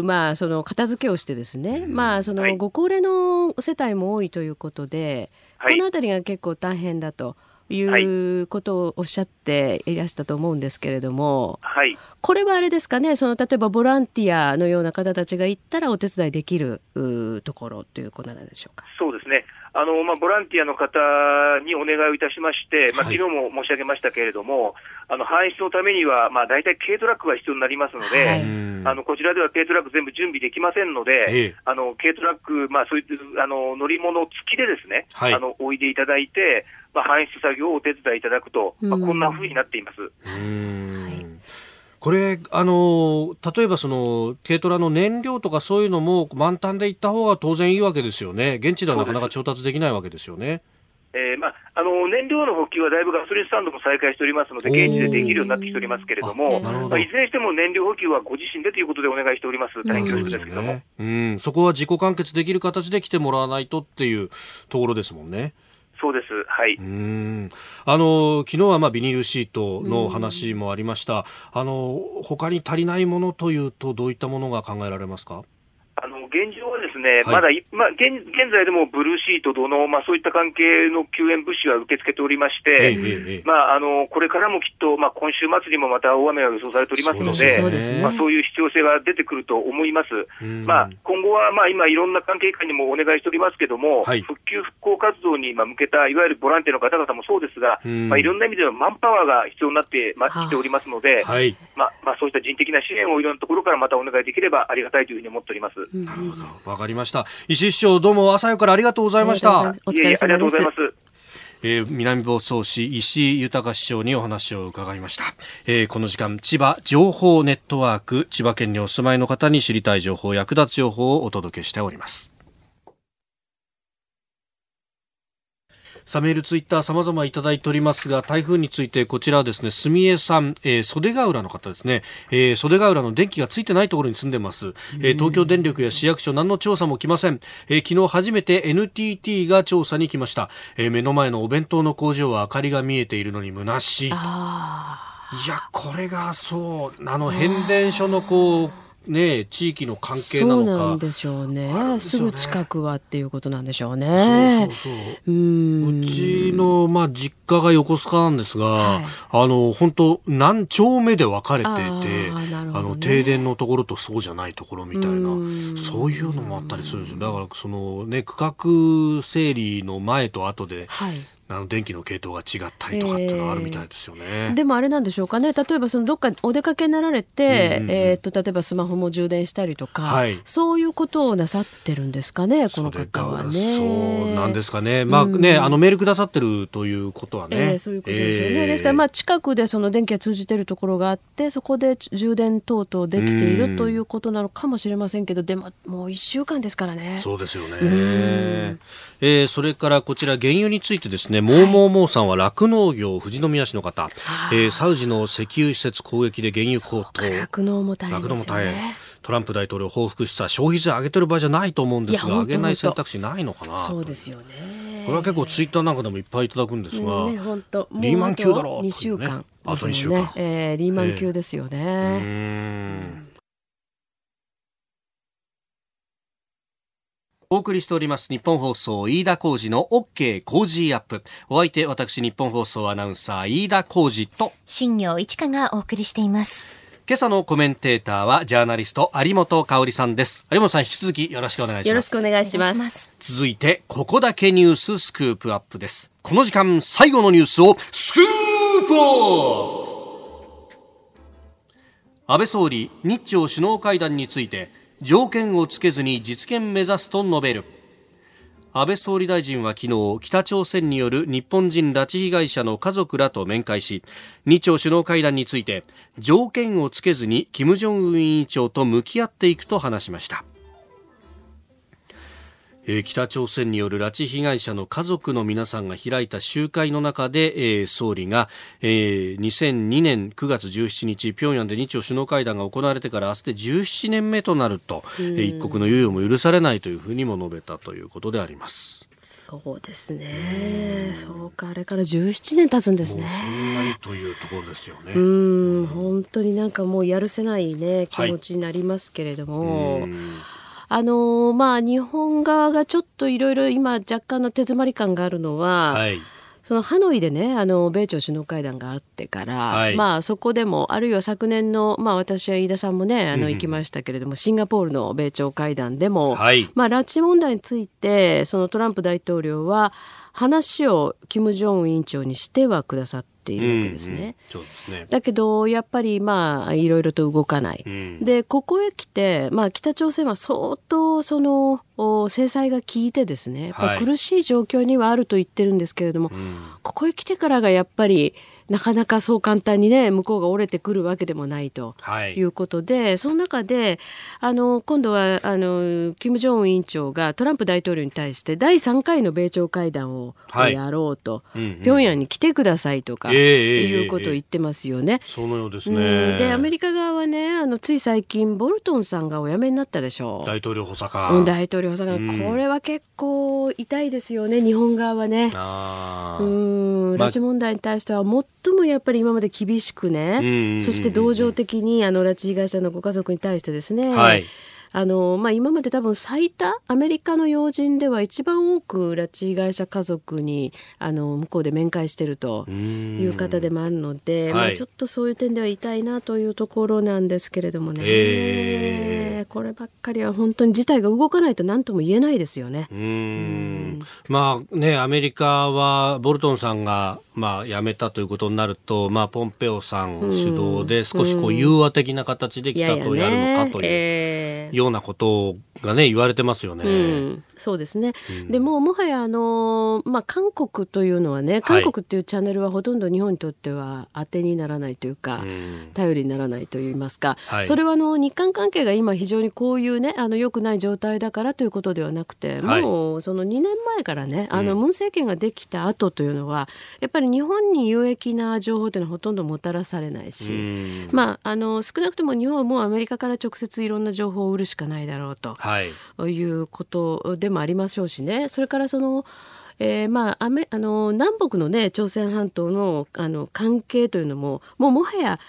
まあ、その片付けをしてですね、まあ、そのご高齢の世帯も多いということで、はい、この辺りが結構大変だということをおっしゃっていらしたと思うんですけれども、はい、これはあれですかねその例えばボランティアのような方たちが行ったらお手伝いできるところということなんでしょうか？そうですねあのまあ、ボランティアの方にお願いをいたしまして、まあ、昨日も申し上げましたけれども、はい、あの搬出のためには、まあ、大体軽トラックが必要になりますので、はい、あのこちらでは軽トラック全部準備できませんので、ええ、あの軽トラック、まあ、そういうあの乗り物付きでですね、はい、あのおいでいただいて、まあ、搬出作業をお手伝いいただくと、まあ、こんなふうになっています。これ、あの、例えばその、軽トラの燃料とかそういうのも満タンで行った方が当然いいわけですよね。現地ではなかなか調達できないわけですよね。えーまあ、あの燃料の補給はだいぶガソリンスタンドも再開しておりますので、現地でできるようになってきておりますけれども、まあ、いずれにしても燃料補給はご自身でということでお願いしております、大変恐縮ですけども、ね、うん、そこは自己完結できる形で来てもらわないとっていうところですもんね。そうです。はい。うんあの昨日はまあビニールシートの話もありました。あの他に足りないものというとどういったものが考えられますか？現現状はですね、はい、まだ、まあ現、現在でもブルーシート等の、まあ、そういった関係の救援物資は受け付けておりまして、まあ、あのこれからもきっと、まあ、今週末にもまた大雨が予想されておりますので、そう、ね、まあ、そういう必要性が出てくると思います。まあ、今後は、まあ、今、いろんな関係機関にもお願いしておりますけれども、はい、復旧・復興活動に向けた、いわゆるボランティアの方々もそうですが、まあ、いろんな意味でのマンパワーが必要になってま、きておりますので、はい、まあまあ、そういった人的な支援をいろんなところからまたお願いできればありがたいというふうに思っております。なるほど。わかりました。石井市長、どうも朝よからありがとうございました。お疲れ様です。えー、南房総市石井豊市長にお話を伺いました、えー、この時間千葉情報ネットワーク千葉県にお住まいの方に知りたい情報役立つ情報をお届けしておりますさメール、ツイッター、様々いただいておりますが、台風について、こちらはですね、住江さん、えー、袖ヶ浦の方ですね、えー、袖ヶ浦の電気がついてないところに住んでます。えー、東京電力や市役所、何の調査も来ません。えー、昨日初めて NTT が調査に来ました。えー、目の前のお弁当の工場は明かりが見えているのに虚しい。いや、これがそう、あの、変電所のこう、ね、地域の関係なのか。そうなんでしょうね、ね、すぐ近くはっていうことなんでしょうね。そうそうそう。うちの、まあ、実家が横須賀なんですが、はい、あの本当何丁目で分かれていてあ、ね、の停電のところとそうじゃないところみたいなそういうのもあったりするんですよ。だからその、ね、区画整理の前と後で、はいあの電気の系統が違ったりとかっていうのがあるみたいですよね、えー、でもあれなんでしょうかね。例えばそのどっかお出かけになられて、うんうんうん、えーと、例えばスマホも充電したりとか、はい、そういうことをなさってるんですかねこの方はね。そうなんですかね。まあね、うん、あのメールくださってるということはね、えー、そういうことですよね、えー、ですからまあ近くでその電気が通じてるところがあってそこで充電等々できているということなのかもしれませんけどでももう1週間ですからね。そうですよね、えー、それからこちら原油についてですねもうもうもうさんは酪農業富士宮市の方、えー、サウジの石油施設攻撃で原油高騰。酪農も大変ですよね。トランプ大統領報復した消費税上げてる場合じゃないと思うんですが上げない選択肢ないのかなそうですよね。これは結構ツイッターなんかでもいっぱいいただくんですが、ね、リーマン級だろう、ね、2週間、あと2週間、えー、リーマン級ですよね、えーお送りしております日本放送飯田浩二の OK 工事アップ。お相手私日本放送アナウンサー飯田浩二と新業一華がお送りしています。今朝のコメンテーターはジャーナリスト有本香里さんです。有本さん引き続きよろしくお願いします。よろしくお願いします。続いてここだけニューススクープアップです。この時間最後のニュースをスクープ!安倍総理日朝首脳会談について条件をつけずに実現目指すと述べる。安倍総理大臣は昨日北朝鮮による日本人拉致被害者の家族らと面会し日朝首脳会談について条件をつけずに金正恩委員長と向き合っていくと話しました。えー、北朝鮮による拉致被害者の家族の皆さんが開いた集会の中で、えー、総理が、えー、2002年9月17日平壌で日朝首脳会談が行われてから明日で17年目となると、えー、一国の猶予も許されないというふうにも述べたということであります。そうですね。そうか、あれから17年経つんですね。そんなにというところですよね。うん、本当になんかもうやるせないね、気持ちになりますけれども。はいあのまあ、日本側がちょっといろいろ今若干の手詰まり感があるのは、はい、そのハノイでねあの米朝首脳会談があってから、はい、まあ、そこでもあるいは昨年の、まあ、私は飯田さんもねあの行きましたけれども、うん、シンガポールの米朝会談でも、はい、まあ、拉致問題についてそのトランプ大統領は話を金正恩委員長にしてはくださっているわけですね。うんうん、すね。だけどやっぱりまあいろいろと動かない。うん、でここへ来て、まあ、北朝鮮は相当その制裁が効いてですね。苦しい状況にはあると言ってるんですけれども、はい、ここへ来てからがやっぱりなかなかそう簡単にね向こうが折れてくるわけでもないとい。うことで、はい、その中であの今度はあの金正恩委員長がトランプ大統領に対して第3回の米朝会談をやろうと、はいうんうん、平壌に来てくださいとか、いうことを言ってますよね。そのようですね、でアメリカ側はねあのつい最近ボルトンさんがお辞めになったでしょう。大統領補佐官、うん、大統領補佐官、うん、これは結構痛いですよね日本側はね。うん。拉致問題に対してはもっ最もやっぱり今まで厳しくね、そして同情的にあの拉致被害者のご家族に対してですね、はいあの、まあ、今まで多分最多アメリカの要人では一番多く拉致被害者家族にあの向こうで面会しているという方でもあるので、まあ、ちょっとそういう点では痛いなというところなんですけれどもね、えー、こればっかりは本当に事態が動かないと何とも言えないですよね。うん。まあねアメリカはボルトンさんがまあ、辞めたということになると、まあ、ポンペオさん主導で少しこう融和的な形できたとやるのかというようなことがね言われてますよね。うん、そうですね、うん、でももはやあの、まあ、韓国というのはね韓国っていうチャンネルはほとんど日本にとっては当てにならないというか、頼りにならないといいますか、はい、それはあの日韓関係が今非常にこういうねあの良くない状態だからということではなくて、もうその2年前からねあのムン政権ができた後というのはやっぱりり日本に有益な情報というのはほとんどもたらされないし、まあ、あの少なくとも日本はもうアメリカから直接いろんな情報を売るしかないだろうと、はい、いうことでもありましょうしね。それからそのえー、まあ、アメあの南北の、ね、朝鮮半島のあの関係というのももうもはや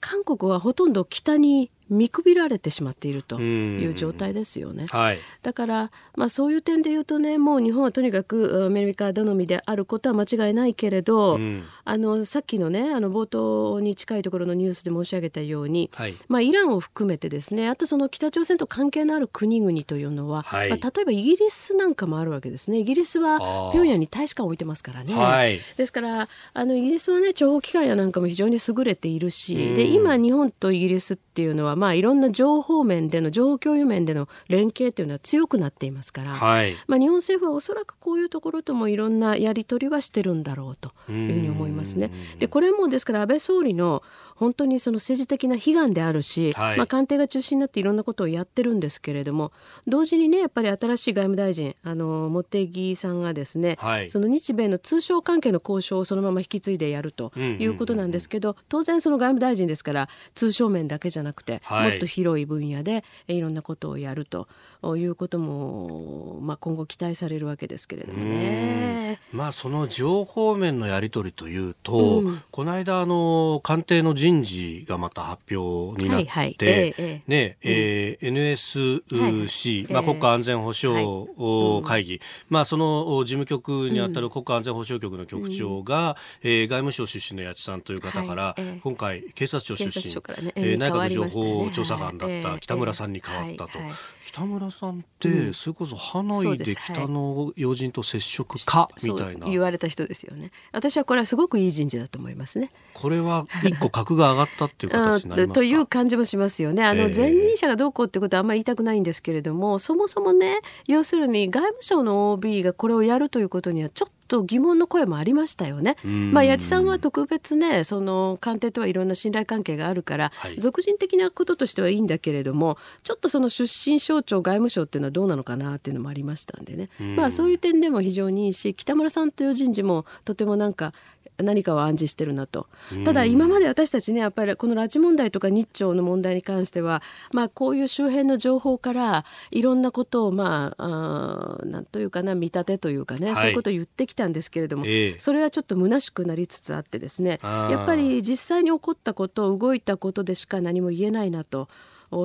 韓国はほとんど北に見くびられてしまっているという状態ですよね。はい、だから、まあ、そういう点で言うとねもう日本はとにかくアメリカ頼みであることは間違いないけれど、うん、あのさっきのねあの冒頭に近いところのニュースで申し上げたように、はい、まあ、イランを含めてですねあとその北朝鮮と関係のある国々というのは、はい、まあ、例えばイギリスなんかもあるわけですね。イギリスは平壌に大使館を置いてますからね。ですからあのイギリスはね諜報機関やなんかも非常に優れているし、うん、で今日本とイギリスっていうのはまあ、いろんな情報面での情報共有面での連携というのは強くなっていますから、はい、まあ、日本政府はおそらくこういうところともいろんなやり取りはしてるんだろうというふうに思いますね。でこれもですから安倍総理の本当にその政治的な悲願であるし、はい、まあ、官邸が中心になっていろんなことをやってるんですけれども同時にねやっぱり新しい外務大臣あの茂木さんがですね、はい、その日米の通商関係の交渉をそのまま引き継いでやるということなんですけど、当然その外務大臣ですから通商面だけじゃなくて、はい、もっと広い分野でいろんなことをやるということも、まあ、今後期待されるわけですけれどもね。まあ、その情報面のやり取りというと、うん、この間あの官邸の人事がまた発表になって、はいはい、えねえー、NSC、はい、まあ、国家安全保障会議、まあ、その事務局にあたる国家安全保障局の局長が、うん、えー、外務省出身の八千さんという方から、今回警察庁出身、ね。えー、内閣情報調査官だった北村さんに変わったと。北村さんって、それこそハノイで北の要人と接触か、みたいな。言われた人ですよね。私はこれはすごくいい人事だと思いますね。これは一個格が上がったっていう形になりますという感じもしますよね。あの前任者がどうこうってことはあんまり言いたくないんですけれどもそもそもね要するに外務省の OB がこれをやるということにはちょっとと疑問の声もありましたよね。まあ、八千さんは特別ねその官邸とはいろんな信頼関係があるから、はい、俗人的なこととしてはいいんだけれどもちょっとその出身省庁外務省っていうのはどうなのかなっていうのもありましたんでね、まあ、そういう点でも非常にいいし北村さんという人事もとてもなんか何かを暗示してるなと。ただ今まで私たちねやっぱりこの拉致問題とか日朝の問題に関しては、まあ、こういう周辺の情報からいろんなことをまああなんというかな見立てというかね、はい、そういうことを言ってきたんですけれども、えー、それはちょっと虚しくなりつつあってですねやっぱり実際に起こったこと動いたことでしか何も言えないなと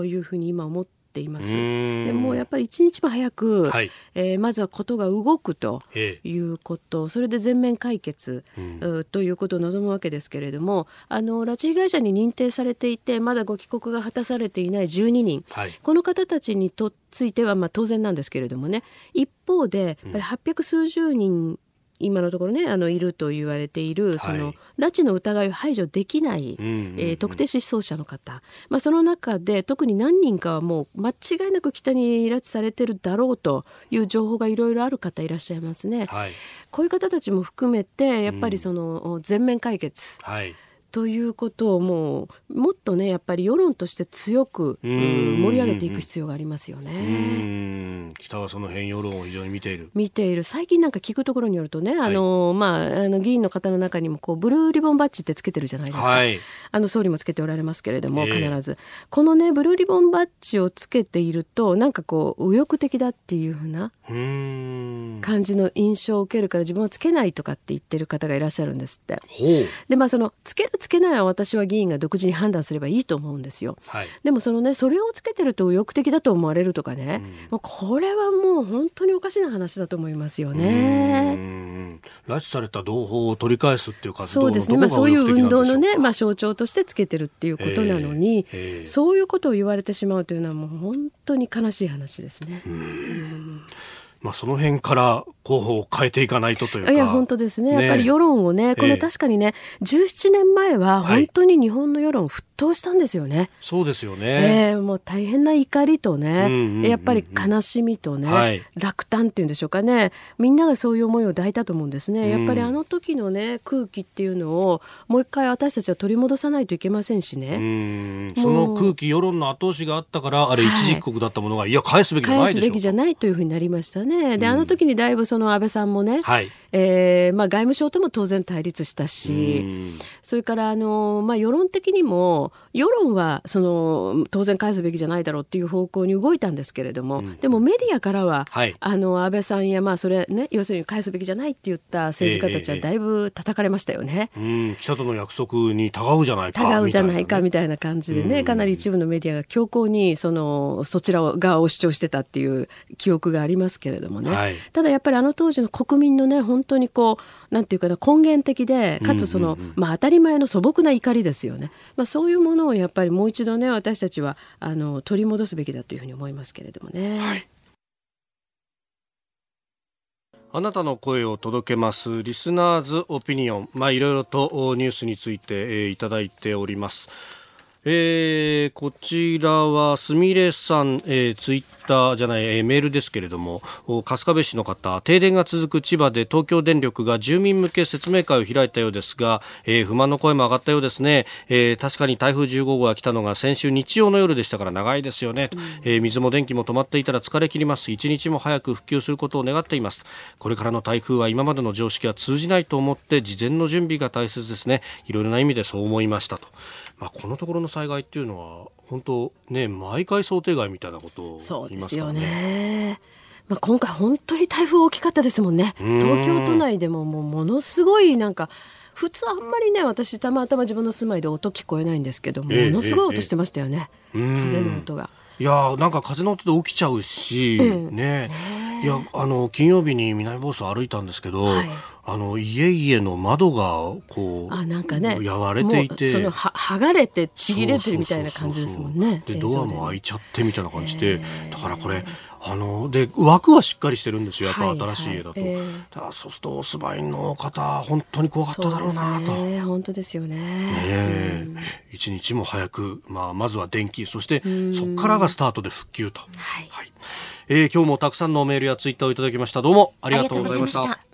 いうふうに今思ってています。でもやっぱり一日も早く、はい、えー、まずはことが動くということ、それで全面解決、うん、ということを望むわけですけれどもあの拉致被害者に認定されていてまだご帰国が果たされていない12人、はい、この方たちにとついてはまあ当然なんですけれどもね。一方でやっぱり800数十人今のところねあのいると言われているその、拉致の疑いを排除できない、えー、特定失踪者の方、まあ、その中で特に何人かはもう間違いなく北に拉致されてるだろうという情報がいろいろある方いらっしゃいますね。はい、こういう方たちも含めてやっぱりその全面解決、はいということをもうもっとねやっぱり世論として強く盛り上げていく必要がありますよね。北はその辺世論を非常に見ている。見ている。最近なんか聞くところによるとね、あのまああの議員の方の中にもこうブルーリボンバッジってつけてるじゃないですか、はい、あの総理もつけておられますけれども、必ず。このねブルーリボンバッジをつけているとなんかこう右翼的だっていうふうな感じの印象を受けるから自分はつけないとかって言ってる方がいらっしゃるんですって。でまあそのつけるつつけないは私は議員が独自に判断すればいいと思うんですよ。はい、でもそのねそれをつけてると右翼的だと思われるとかね、うん、これはもう本当におかしな話だと思いますよね。拉致された同胞を取り返すっていう活動そうですね、まあ、そういう運動のね、まあ、象徴としてつけてるっていうことなのに、えーえ。ー、そういうことを言われてしまうというのはもう本当に悲しい話ですね。まあ、その辺から候補を変えていかないとというか。いや、本当ですね。ねやっぱり世論をね、これ確かにね、えー、17年前は本当に日本の世論沸騰したんですよね。はい、そうですよね。えー、もう大変な怒りとね、やっぱり悲しみとね、はい、落胆っていうんでしょうかね。みんながそういう思いを抱いたと思うんですね。やっぱりあの時のね、空気っていうのを、もう一回私たちは取り戻さないといけませんしね。その空気、世論の後押しがあったから、あれ一時帰国だったものが、はい、いや、返すべきじゃないでしょ返すべきじゃないというふうになりましたね。で、あの時にだいぶそのの安倍さんもね、はい、えー、まあ、外務省とも当然対立したし、それからあの、まあ、世論的にも、世論はその当然返すべきじゃないだろうっていう方向に動いたんですけれども、うん、でもメディアからは、はい、あの安倍さんや、まあ、それね、要するに返すべきじゃないって言った政治家たちはだいぶ叩かれましたよね。えー、うん。北との約束にたがうじゃないかたがうじゃないかみたいな感じでね、かなり一部のメディアが強硬にそのそちら側を主張してたっていう記憶がありますけれどもね、はい、ただやっぱりあの当時の国民のね本当にこうなんていうかな根源的でかつその、まあ、当たり前の素朴な怒りですよね、まあ、そういうものをやっぱりもう一度ね私たちはあの取り戻すべきだというふうに思いますけれどもね。はいあなたの声を届けますリスナーズオピニオン、まあ、いろいろとニュースについて、えー、いただいております。えー、こちらはすみれさん、えー、ツイッターじゃない、えー、メールですけれども春日部市の方停電が続く千葉で東京電力が住民向け説明会を開いたようですが、えー、不満の声も上がったようですね、えー、確かに台風15号が来たのが先週日曜の夜でしたから長いですよね、うん、えー、水も電気も止まっていたら疲れ切ります。一日も早く復旧することを願っています。これからの台風は今までの常識は通じないと思って事前の準備が大切ですね。いろいろな意味でそう思いましたと。まあ、このところの災害っていうのは本当ね毎回想定外みたいなことを言いますからね。ねまあ、今回本当に台風大きかったですもんね。東京都内でももうものすごいなんか普通あんまりね私たまたま自分の住まいで音聞こえないんですけども、ものすごい音してましたよね、えーえー、風の音が。いやなんか風の音で起きちゃうし、うん、ね。いやあの金曜日に南房総歩いたんですけど、はい、あの家々の窓がこうあなんかねやわれていて。そのは剥がれてちぎれてるみたいな感じですもんね。でドアも開いちゃってみたいな感じで。だからこれあので枠はしっかりしてるんですよ、やっぱ新しい家だと。はいはいえー、だからそうすると、お住まいの方、本当に怖かっただろうなと。ね、本当ですよね。ね一日も早く、まあ、まずは電気、そしてそこからがスタートで復旧と。はい、はい、えー、今日もたくさんのメールやツイッターをいただきました。どうもありがとうございました。